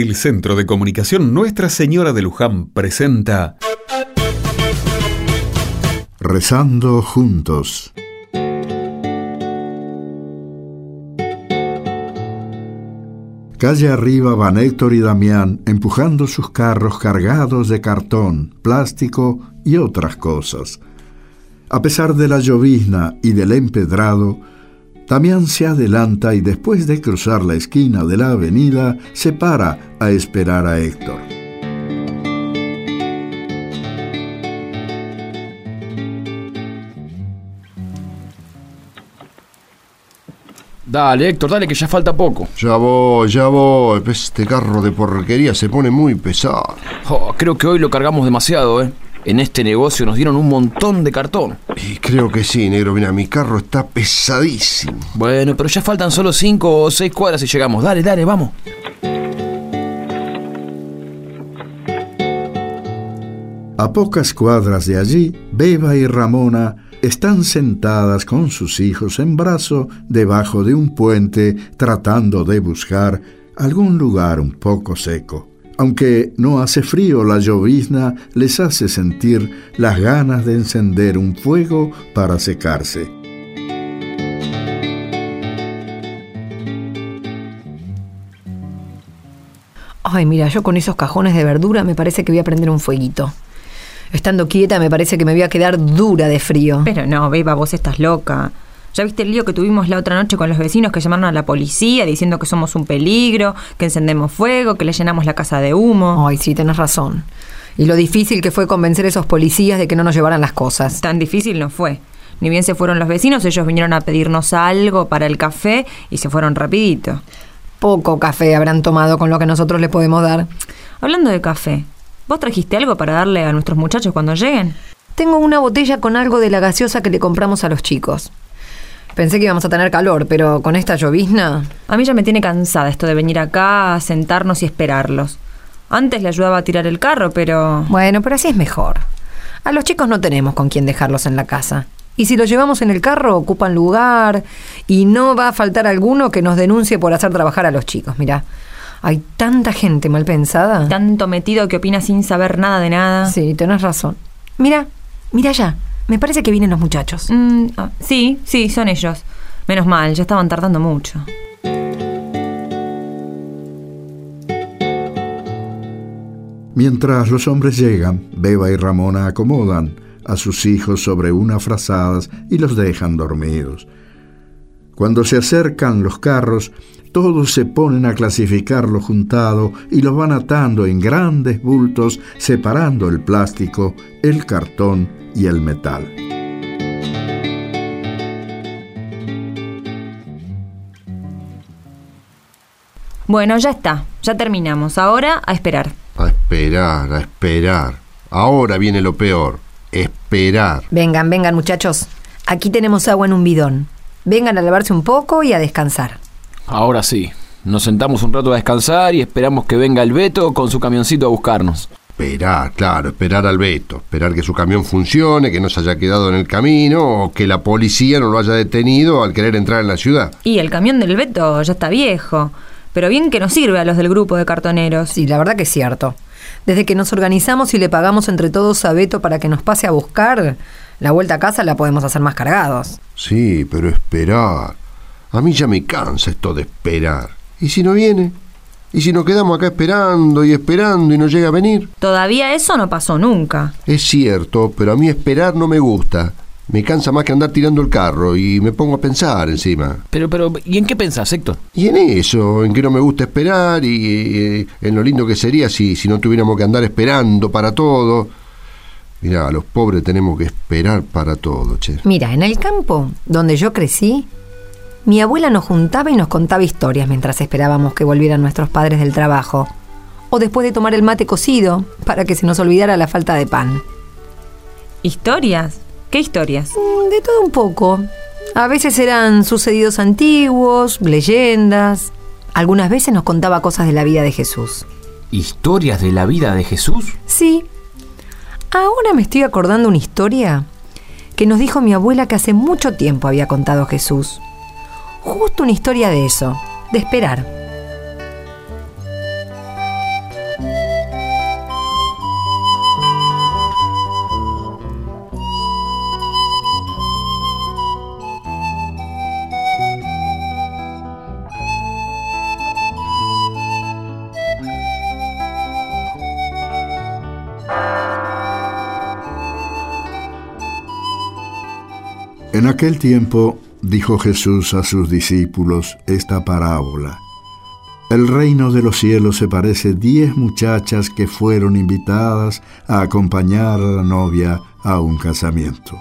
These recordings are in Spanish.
El Centro de Comunicación Nuestra Señora de Luján presenta Rezando juntos. Calle arriba van Héctor y Damián empujando sus carros cargados de cartón, plástico y otras cosas. A pesar de la llovizna y del empedrado, Damián se adelanta y después de cruzar la esquina de la avenida se para a esperar a Héctor. Dale, Héctor, dale que ya falta poco. Ya voy, ya voy. Este carro de porquería se pone muy pesado. Oh, creo que hoy lo cargamos demasiado, ¿eh? En este negocio nos dieron un montón de cartón. Y creo que sí, negro. Mira, mi carro está pesadísimo. Bueno, pero ya faltan solo cinco o seis cuadras y llegamos. Dale, dale, vamos. A pocas cuadras de allí, Beba y Ramona están sentadas con sus hijos en brazo debajo de un puente tratando de buscar algún lugar un poco seco. Aunque no hace frío, la llovizna les hace sentir las ganas de encender un fuego para secarse. Ay, mira, yo con esos cajones de verdura me parece que voy a prender un fueguito. Estando quieta me parece que me voy a quedar dura de frío. Pero no, Beba, vos estás loca. ¿Ya viste el lío que tuvimos la otra noche con los vecinos que llamaron a la policía diciendo que somos un peligro, que encendemos fuego, que le llenamos la casa de humo? Ay, sí, tenés razón. Y lo difícil que fue convencer a esos policías de que no nos llevaran las cosas. Tan difícil no fue. Ni bien se fueron los vecinos, ellos vinieron a pedirnos algo para el café y se fueron rapidito. Poco café habrán tomado con lo que nosotros les podemos dar. Hablando de café, ¿vos trajiste algo para darle a nuestros muchachos cuando lleguen? Tengo una botella con algo de la gaseosa que le compramos a los chicos. Pensé que íbamos a tener calor, pero con esta llovizna... A mí ya me tiene cansada esto de venir acá, a sentarnos y esperarlos. Antes le ayudaba a tirar el carro, pero... Bueno, pero así es mejor. A los chicos no tenemos con quién dejarlos en la casa. Y si los llevamos en el carro, ocupan lugar y no va a faltar alguno que nos denuncie por hacer trabajar a los chicos. Mira, hay tanta gente mal pensada. Tanto metido que opina sin saber nada de nada. Sí, tenés razón. Mira, mira ya. Me parece que vienen los muchachos. Mm, ah, sí, sí, son ellos. Menos mal, ya estaban tardando mucho. Mientras los hombres llegan, Beba y Ramona acomodan a sus hijos sobre unas frazadas y los dejan dormidos. Cuando se acercan los carros, todos se ponen a clasificar lo juntado y lo van atando en grandes bultos, separando el plástico, el cartón y el metal. Bueno, ya está, ya terminamos. Ahora a esperar. A esperar, a esperar. Ahora viene lo peor. Esperar. Vengan, vengan muchachos. Aquí tenemos agua en un bidón. Vengan a lavarse un poco y a descansar. Ahora sí. Nos sentamos un rato a descansar y esperamos que venga el Beto con su camioncito a buscarnos. Esperar, claro, esperar al Beto, esperar que su camión funcione, que no se haya quedado en el camino o que la policía no lo haya detenido al querer entrar en la ciudad. Y el camión del Beto ya está viejo, pero bien que nos sirve a los del grupo de cartoneros. Sí, la verdad que es cierto. Desde que nos organizamos y le pagamos entre todos a Beto para que nos pase a buscar, la vuelta a casa la podemos hacer más cargados. Sí, pero esperar. A mí ya me cansa esto de esperar. ¿Y si no viene? ¿Y si nos quedamos acá esperando y esperando y no llega a venir? Todavía eso no pasó nunca. Es cierto, pero a mí esperar no me gusta. Me cansa más que andar tirando el carro y me pongo a pensar encima. Pero, pero, ¿y en qué pensás, Héctor? Y en eso, en que no me gusta esperar y eh, en lo lindo que sería si, si no tuviéramos que andar esperando para todo. Mira, los pobres tenemos que esperar para todo, che. Mira, en el campo donde yo crecí, mi abuela nos juntaba y nos contaba historias mientras esperábamos que volvieran nuestros padres del trabajo. O después de tomar el mate cocido, para que se nos olvidara la falta de pan. ¿Historias? ¿Qué historias? Mm, De todo un poco. A veces eran sucedidos antiguos, leyendas. Algunas veces nos contaba cosas de la vida de Jesús. ¿Historias de la vida de Jesús? Sí. Ahora me estoy acordando una historia que nos dijo mi abuela que hace mucho tiempo había contado Jesús justo una historia de eso, de esperar. En aquel tiempo dijo Jesús a sus discípulos esta parábola. El reino de los cielos se parece diez muchachas que fueron invitadas a acompañar a la novia a un casamiento.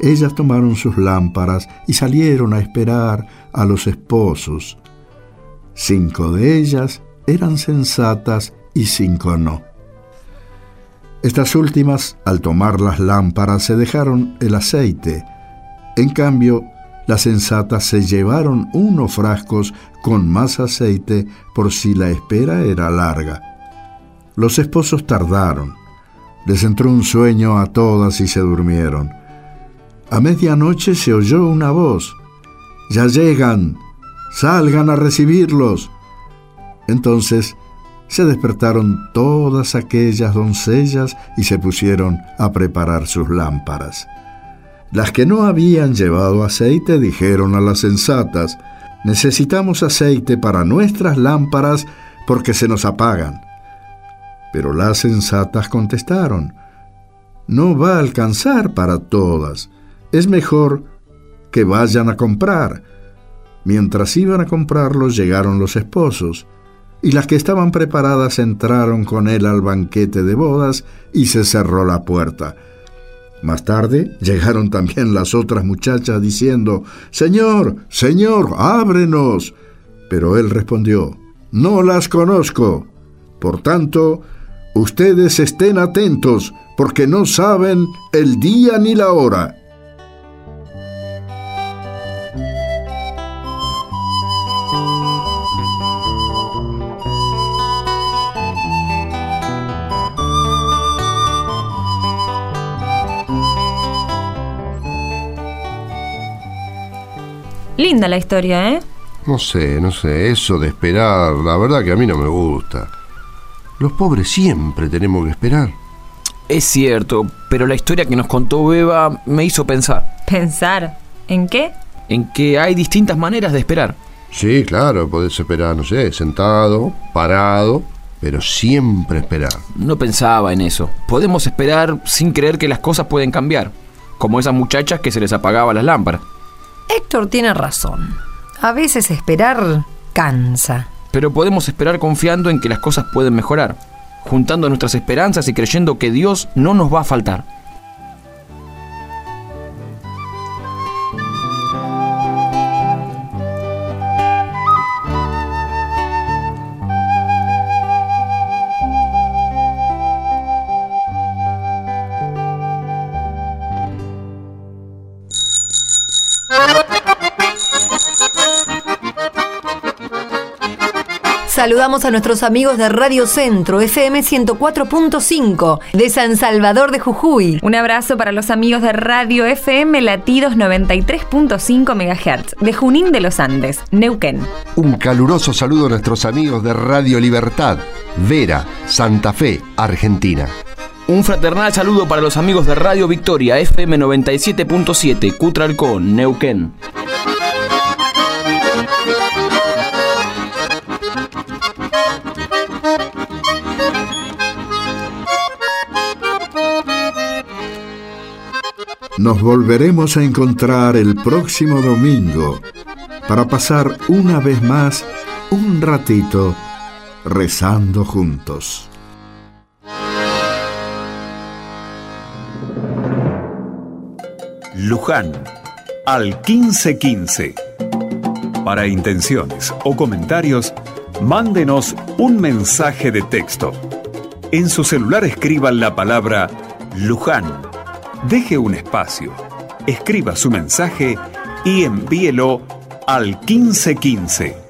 Ellas tomaron sus lámparas y salieron a esperar a los esposos. Cinco de ellas eran sensatas y cinco no. Estas últimas, al tomar las lámparas, se dejaron el aceite. En cambio, las sensatas se llevaron unos frascos con más aceite por si la espera era larga. Los esposos tardaron. Les entró un sueño a todas y se durmieron. A medianoche se oyó una voz. Ya llegan. Salgan a recibirlos. Entonces se despertaron todas aquellas doncellas y se pusieron a preparar sus lámparas. Las que no habían llevado aceite dijeron a las sensatas, necesitamos aceite para nuestras lámparas porque se nos apagan. Pero las sensatas contestaron, no va a alcanzar para todas es mejor que vayan a comprar. Mientras iban a comprarlos llegaron los esposos, y las que estaban preparadas entraron con él al banquete de bodas y se cerró la puerta. Más tarde llegaron también las otras muchachas diciendo, Señor, Señor, ábrenos. Pero él respondió, No las conozco. Por tanto, ustedes estén atentos, porque no saben el día ni la hora. Linda la historia, ¿eh? No sé, no sé, eso de esperar, la verdad que a mí no me gusta. Los pobres siempre tenemos que esperar. Es cierto, pero la historia que nos contó Beba me hizo pensar. ¿Pensar? ¿En qué? En que hay distintas maneras de esperar. Sí, claro, podés esperar, no sé, sentado, parado, pero siempre esperar. No pensaba en eso. Podemos esperar sin creer que las cosas pueden cambiar, como esas muchachas que se les apagaba las lámparas. Héctor tiene razón. A veces esperar cansa. Pero podemos esperar confiando en que las cosas pueden mejorar, juntando nuestras esperanzas y creyendo que Dios no nos va a faltar. Saludamos a nuestros amigos de Radio Centro, FM 104.5, de San Salvador de Jujuy. Un abrazo para los amigos de Radio FM Latidos 93.5 MHz, de Junín de los Andes, Neuquén. Un caluroso saludo a nuestros amigos de Radio Libertad, Vera, Santa Fe, Argentina. Un fraternal saludo para los amigos de Radio Victoria, FM 97.7, Cutralcón, Neuquén. Nos volveremos a encontrar el próximo domingo para pasar una vez más un ratito rezando juntos. Luján, al 1515. Para intenciones o comentarios, mándenos un mensaje de texto. En su celular escriban la palabra Luján deje un espacio, escriba su mensaje y envíelo al 1515